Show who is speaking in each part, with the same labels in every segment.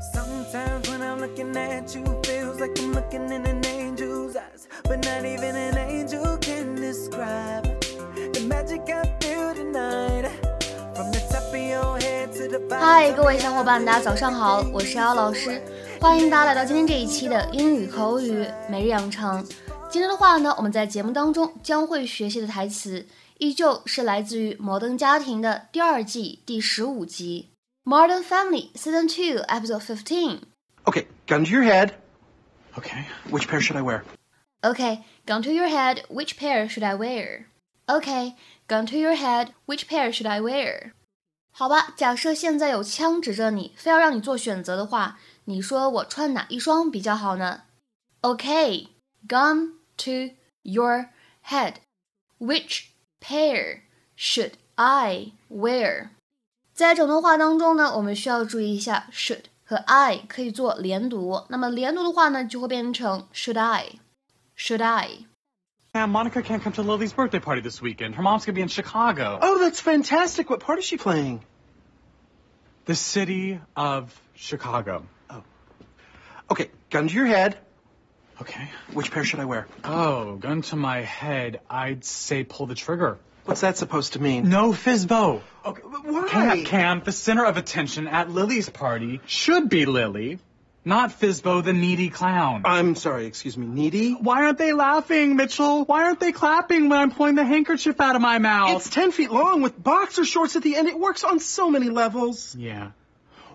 Speaker 1: Sometimes when I'm looking at you, feels like I'm looking in an angel's eyes. But not even an angel can describe the magic I feel tonight. From the top of your head to the bottom.
Speaker 2: 嗨，各位小伙伴，大家早上好，我是姚老师，欢迎大家来到今天这一期的英语口语每日养成。今天的话呢，我们在节目当中将会学习的台词，依旧是来自于《摩登家庭》的第二季第十五集。Modern Family Season 2, Episode 15.
Speaker 3: Okay, gun to your head.
Speaker 4: Okay.
Speaker 3: Which pair should I wear?
Speaker 2: Okay, gun to your head, which pair should I wear? Okay, gun to your head, which pair should I wear? 好吧，假设现在有枪指着你，非要让你做选择的话，你说我穿哪一双比较好呢？Okay, gun to your head, which pair should I wear? 在整段话当中呢，我们需要注意一下 should 和 I 可以做连读。那么连读的话呢，就会变成 should I，should I。
Speaker 4: Yeah, Monica can't come to Lily's birthday party this weekend. Her mom's gonna be in Chicago.
Speaker 3: Oh, that's fantastic. What part is she playing?
Speaker 4: The city of Chicago.
Speaker 3: Okay, gun to your head.
Speaker 4: Okay.
Speaker 3: Which pair should I wear?
Speaker 4: Oh, gun to my head, I'd say pull the trigger.
Speaker 3: What's that supposed to mean?
Speaker 4: No Fizbo.
Speaker 3: Okay, why?
Speaker 4: Cam, Cam, the center of attention at Lily's party should be Lily, not Fizbo, the needy clown.
Speaker 3: I'm sorry, excuse me, needy?
Speaker 4: Why aren't they laughing, Mitchell? Why aren't they clapping when I'm pulling the handkerchief out of my mouth?
Speaker 3: It's 10 feet long with boxer shorts at the end. It works on so many levels.
Speaker 4: Yeah.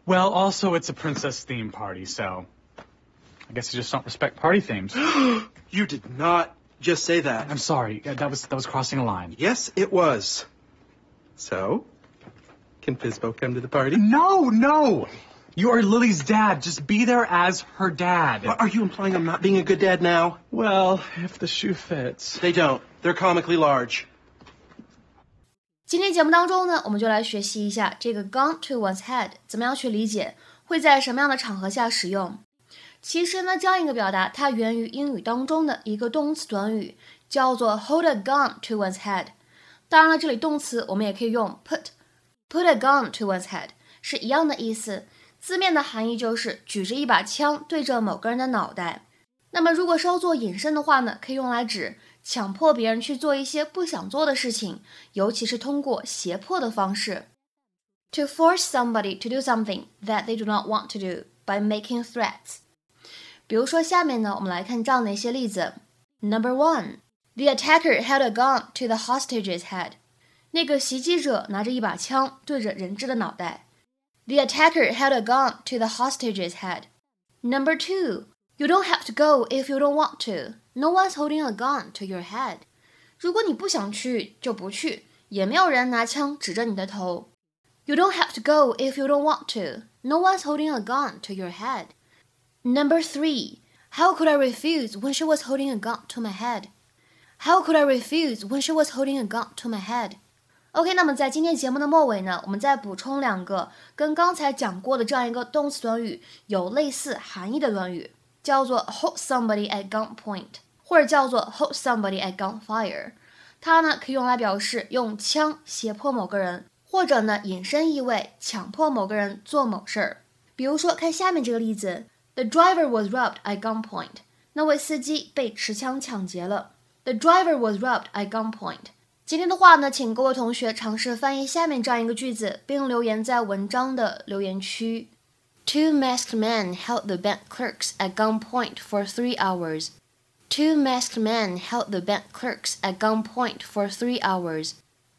Speaker 4: Well, also, it's a princess theme party, so I guess you just don't respect party themes.
Speaker 3: You did not just say that.
Speaker 4: I'm sorry. Uh, that was that was crossing a line.
Speaker 3: Yes, it was. So, can Fizbo come to the party?
Speaker 4: No, no. You are Lily's dad. Just be there as her dad.
Speaker 3: Are you implying I'm not being a good dad now?
Speaker 4: Well, if the shoe fits.
Speaker 3: They don't. They're comically large.
Speaker 2: 今天节目当中呢，我们就来学习一下这个 gun to one's head 怎么样去理解，会在什么样的场合下使用。其实呢，这样一个表达它源于英语当中的一个动词短语，叫做 hold a gun to one's head。当然了，这里动词我们也可以用 put put a gun to one's head，是一样的意思。字面的含义就是举着一把枪对着某个人的脑袋。那么如果稍作引申的话呢，可以用来指强迫别人去做一些不想做的事情，尤其是通过胁迫的方式。To force somebody to do something that they do not want to do by making threats。比如说下面呢，我们来看这样的一些例子。Number one, the attacker held a gun to the hostage's head。那个袭击者拿着一把枪对着人质的脑袋。The attacker held a gun to the hostage's head. Number two, you don't have to go if you don't want to. No one's holding a gun to your head. 如果你不想去，就不去，也没有人拿枪指着你的头。You don't have to go if you don't want to. No one's holding a gun to your head. Number three, how could I refuse when she was holding a gun to my head? How could I refuse when she was holding a gun to my head? OK，那么在今天节目的末尾呢，我们再补充两个跟刚才讲过的这样一个动词短语有类似含义的短语，叫做 hold somebody at gunpoint，或者叫做 hold somebody at gunfire。它呢可以用来表示用枪胁迫某个人，或者呢引申意味强迫某个人做某事儿。比如说，看下面这个例子 ：The driver was robbed at gunpoint。那位司机被持枪抢劫了。The driver was robbed at gunpoint。今天的话呢，请各位同学尝试翻译下面这样一个句子，并留言在文章的留言区。Two masked men held the bank clerks at gunpoint for three hours. Two masked men held the bank clerks at gunpoint for three hours.